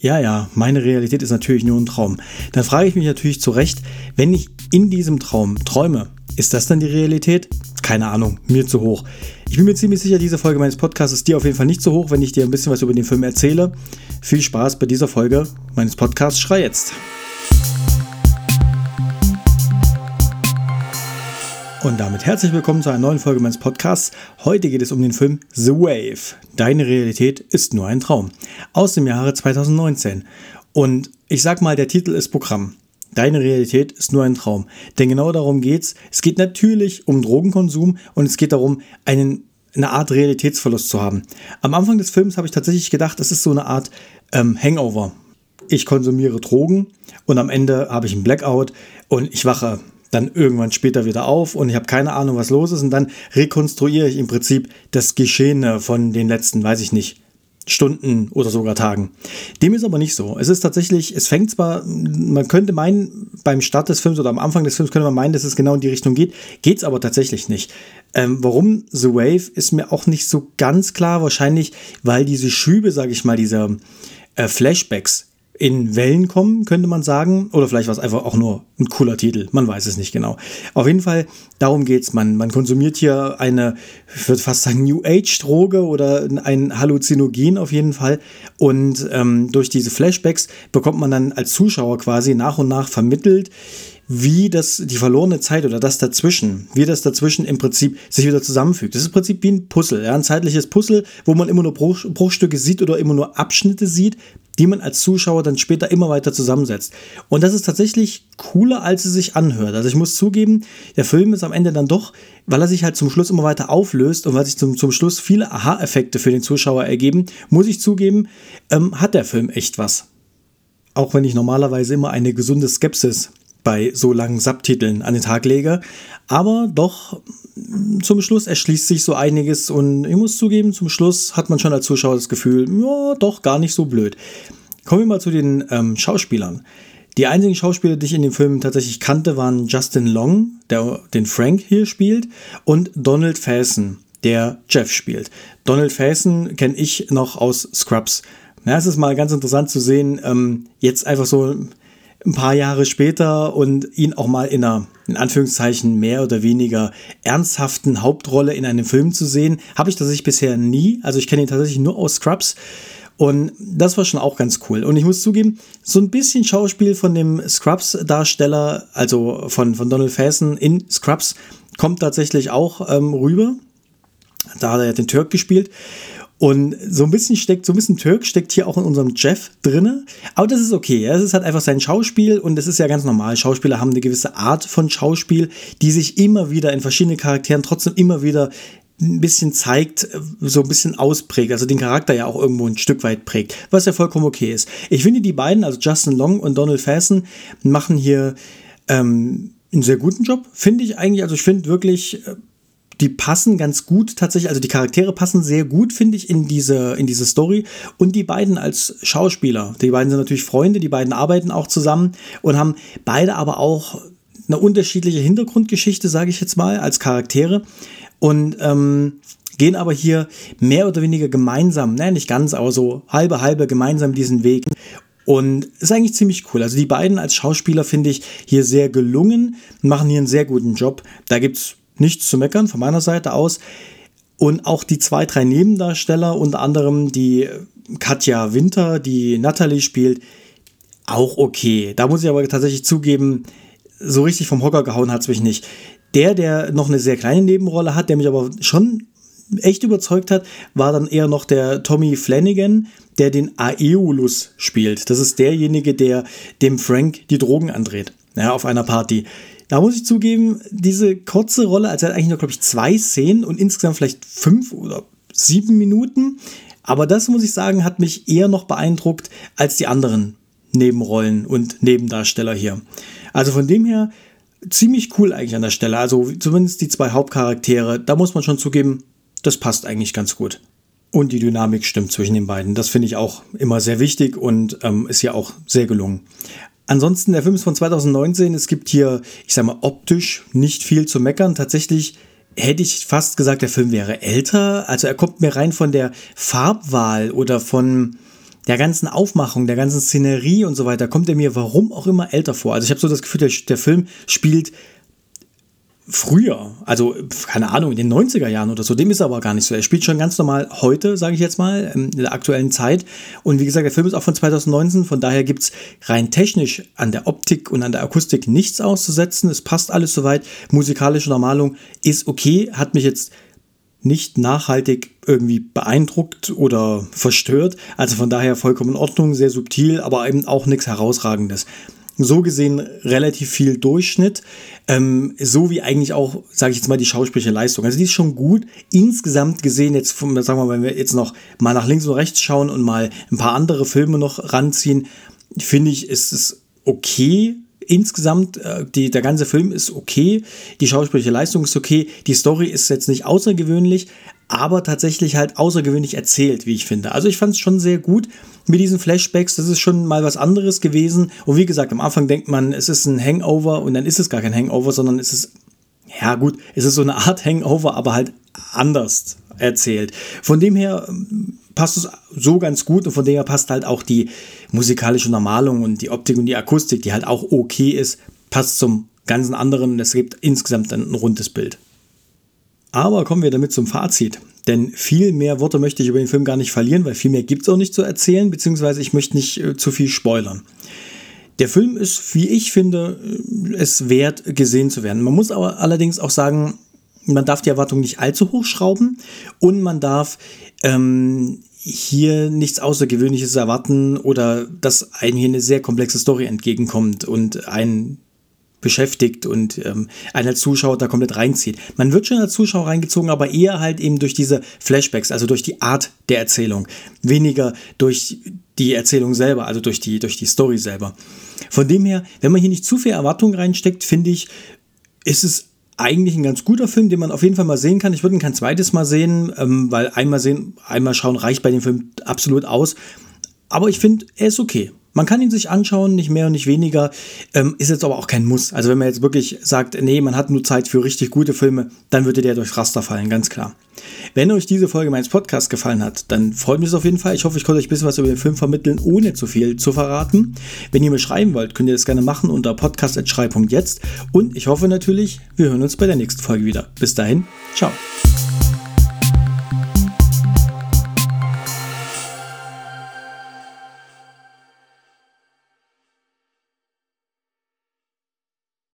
Ja, ja, meine Realität ist natürlich nur ein Traum. Dann frage ich mich natürlich zu Recht, wenn ich in diesem Traum träume, ist das dann die Realität? Keine Ahnung, mir zu hoch. Ich bin mir ziemlich sicher, diese Folge meines Podcasts ist dir auf jeden Fall nicht zu hoch, wenn ich dir ein bisschen was über den Film erzähle. Viel Spaß bei dieser Folge meines Podcasts Schrei jetzt. Und damit herzlich willkommen zu einer neuen Folge meines Podcasts. Heute geht es um den Film The Wave. Deine Realität ist nur ein Traum. Aus dem Jahre 2019. Und ich sag mal, der Titel ist Programm. Deine Realität ist nur ein Traum. Denn genau darum geht's. Es geht natürlich um Drogenkonsum und es geht darum, einen, eine Art Realitätsverlust zu haben. Am Anfang des Films habe ich tatsächlich gedacht, es ist so eine Art ähm, Hangover. Ich konsumiere Drogen und am Ende habe ich einen Blackout und ich wache dann irgendwann später wieder auf und ich habe keine Ahnung, was los ist und dann rekonstruiere ich im Prinzip das Geschehene von den letzten, weiß ich nicht, Stunden oder sogar Tagen. Dem ist aber nicht so. Es ist tatsächlich, es fängt zwar, man könnte meinen, beim Start des Films oder am Anfang des Films könnte man meinen, dass es genau in die Richtung geht, geht es aber tatsächlich nicht. Ähm, warum The Wave ist mir auch nicht so ganz klar, wahrscheinlich, weil diese Schübe, sage ich mal, diese äh, Flashbacks, in Wellen kommen, könnte man sagen. Oder vielleicht war es einfach auch nur ein cooler Titel. Man weiß es nicht genau. Auf jeden Fall, darum geht's. Man, man konsumiert hier eine, ich würde fast sagen, New Age-Droge oder ein Halluzinogen auf jeden Fall. Und ähm, durch diese Flashbacks bekommt man dann als Zuschauer quasi nach und nach vermittelt, wie das, die verlorene Zeit oder das dazwischen, wie das dazwischen im Prinzip sich wieder zusammenfügt. Das ist im Prinzip wie ein Puzzle, ja, ein zeitliches Puzzle, wo man immer nur Bruch, Bruchstücke sieht oder immer nur Abschnitte sieht, die man als Zuschauer dann später immer weiter zusammensetzt. Und das ist tatsächlich cooler, als es sich anhört. Also ich muss zugeben, der Film ist am Ende dann doch, weil er sich halt zum Schluss immer weiter auflöst und weil sich zum, zum Schluss viele Aha-Effekte für den Zuschauer ergeben, muss ich zugeben, ähm, hat der Film echt was. Auch wenn ich normalerweise immer eine gesunde Skepsis bei so langen Subtiteln an den Tag lege. Aber doch, zum Schluss erschließt sich so einiges und ich muss zugeben, zum Schluss hat man schon als Zuschauer das Gefühl, ja, doch gar nicht so blöd. Kommen wir mal zu den ähm, Schauspielern. Die einzigen Schauspieler, die ich in dem Film tatsächlich kannte, waren Justin Long, der den Frank hier spielt, und Donald Faison, der Jeff spielt. Donald Faison kenne ich noch aus Scrubs. Ja, es ist mal ganz interessant zu sehen, ähm, jetzt einfach so ein paar Jahre später und ihn auch mal in einer, in Anführungszeichen, mehr oder weniger ernsthaften Hauptrolle in einem Film zu sehen, habe ich tatsächlich bisher nie. Also ich kenne ihn tatsächlich nur aus Scrubs. Und das war schon auch ganz cool. Und ich muss zugeben, so ein bisschen Schauspiel von dem Scrubs-Darsteller, also von, von Donald Faison in Scrubs, kommt tatsächlich auch ähm, rüber. Da hat er ja den Türk gespielt. Und so ein bisschen steckt, so ein bisschen Türk steckt hier auch in unserem Jeff drinne. Aber das ist okay. Es ist halt einfach sein Schauspiel und das ist ja ganz normal. Schauspieler haben eine gewisse Art von Schauspiel, die sich immer wieder in verschiedenen Charakteren trotzdem immer wieder ein bisschen zeigt, so ein bisschen ausprägt, also den Charakter ja auch irgendwo ein Stück weit prägt, was ja vollkommen okay ist. Ich finde, die beiden, also Justin Long und Donald Faison, machen hier ähm, einen sehr guten Job, finde ich eigentlich. Also ich finde wirklich, äh, die passen ganz gut tatsächlich, also die Charaktere passen sehr gut, finde ich, in diese, in diese Story. Und die beiden als Schauspieler, die beiden sind natürlich Freunde, die beiden arbeiten auch zusammen und haben beide aber auch eine unterschiedliche Hintergrundgeschichte, sage ich jetzt mal, als Charaktere. Und ähm, gehen aber hier mehr oder weniger gemeinsam, ne, nicht ganz, aber so halbe, halbe gemeinsam diesen Weg. Und ist eigentlich ziemlich cool. Also die beiden als Schauspieler finde ich hier sehr gelungen, machen hier einen sehr guten Job. Da gibt es nichts zu meckern von meiner Seite aus. Und auch die zwei, drei Nebendarsteller, unter anderem die Katja Winter, die Natalie spielt, auch okay. Da muss ich aber tatsächlich zugeben, so richtig vom Hocker gehauen hat es mich nicht. Der, der noch eine sehr kleine Nebenrolle hat, der mich aber schon echt überzeugt hat, war dann eher noch der Tommy Flanagan, der den Aeolus spielt. Das ist derjenige, der dem Frank die Drogen andreht, ja, auf einer Party. Da muss ich zugeben, diese kurze Rolle, also hat eigentlich nur, glaube ich, zwei Szenen und insgesamt vielleicht fünf oder sieben Minuten. Aber das, muss ich sagen, hat mich eher noch beeindruckt als die anderen Nebenrollen und Nebendarsteller hier. Also von dem her ziemlich cool eigentlich an der Stelle. Also zumindest die zwei Hauptcharaktere, da muss man schon zugeben, das passt eigentlich ganz gut. Und die Dynamik stimmt zwischen den beiden. Das finde ich auch immer sehr wichtig und ähm, ist ja auch sehr gelungen. Ansonsten, der Film ist von 2019. Es gibt hier, ich sag mal, optisch nicht viel zu meckern. Tatsächlich hätte ich fast gesagt, der Film wäre älter. Also er kommt mir rein von der Farbwahl oder von der ganzen Aufmachung, der ganzen Szenerie und so weiter, kommt er mir warum auch immer älter vor. Also ich habe so das Gefühl, der, der Film spielt früher, also keine Ahnung, in den 90er Jahren oder so, dem ist er aber gar nicht so. Er spielt schon ganz normal heute, sage ich jetzt mal, in der aktuellen Zeit. Und wie gesagt, der Film ist auch von 2019, von daher gibt es rein technisch an der Optik und an der Akustik nichts auszusetzen. Es passt alles soweit. Musikalische Normalung ist okay, hat mich jetzt nicht nachhaltig irgendwie beeindruckt oder verstört. Also von daher vollkommen in Ordnung, sehr subtil, aber eben auch nichts Herausragendes so gesehen relativ viel Durchschnitt, ähm, so wie eigentlich auch, sage ich jetzt mal, die schauspielerische Leistung. Also die ist schon gut. Insgesamt gesehen, jetzt sagen wir mal, wenn wir jetzt noch mal nach links und rechts schauen und mal ein paar andere Filme noch ranziehen, finde ich, ist es okay. Insgesamt, äh, die, der ganze Film ist okay, die schauspielerische Leistung ist okay, die Story ist jetzt nicht außergewöhnlich, aber tatsächlich halt außergewöhnlich erzählt, wie ich finde. Also ich fand es schon sehr gut mit diesen Flashbacks. Das ist schon mal was anderes gewesen. Und wie gesagt, am Anfang denkt man, es ist ein Hangover und dann ist es gar kein Hangover, sondern es ist, ja gut, es ist so eine Art Hangover, aber halt anders erzählt. Von dem her ähm, passt es so ganz gut und von dem her passt halt auch die musikalische Normalung und die Optik und die Akustik, die halt auch okay ist, passt zum ganzen anderen. Es gibt insgesamt ein rundes Bild. Aber kommen wir damit zum Fazit. Denn viel mehr Worte möchte ich über den Film gar nicht verlieren, weil viel mehr gibt es auch nicht zu erzählen, beziehungsweise ich möchte nicht äh, zu viel spoilern. Der Film ist, wie ich finde, äh, es wert, gesehen zu werden. Man muss aber allerdings auch sagen, man darf die Erwartungen nicht allzu hoch schrauben und man darf ähm, hier nichts Außergewöhnliches erwarten oder dass einem hier eine sehr komplexe Story entgegenkommt und ein beschäftigt und ähm, einen als Zuschauer da komplett reinzieht. Man wird schon als Zuschauer reingezogen, aber eher halt eben durch diese Flashbacks, also durch die Art der Erzählung, weniger durch die Erzählung selber, also durch die, durch die Story selber. Von dem her, wenn man hier nicht zu viel Erwartung reinsteckt, finde ich, ist es eigentlich ein ganz guter Film, den man auf jeden Fall mal sehen kann. Ich würde ihn kein zweites Mal sehen, ähm, weil einmal sehen, einmal schauen reicht bei dem Film absolut aus. Aber ich finde, er ist okay. Man kann ihn sich anschauen, nicht mehr und nicht weniger. Ähm, ist jetzt aber auch kein Muss. Also wenn man jetzt wirklich sagt, nee, man hat nur Zeit für richtig gute Filme, dann würde der durchs Raster fallen, ganz klar. Wenn euch diese Folge meines Podcasts gefallen hat, dann freut mich das auf jeden Fall. Ich hoffe, ich konnte euch ein bisschen was über den Film vermitteln, ohne zu viel zu verraten. Wenn ihr mir schreiben wollt, könnt ihr das gerne machen unter podcast.schrei.jetzt. Und ich hoffe natürlich, wir hören uns bei der nächsten Folge wieder. Bis dahin, ciao.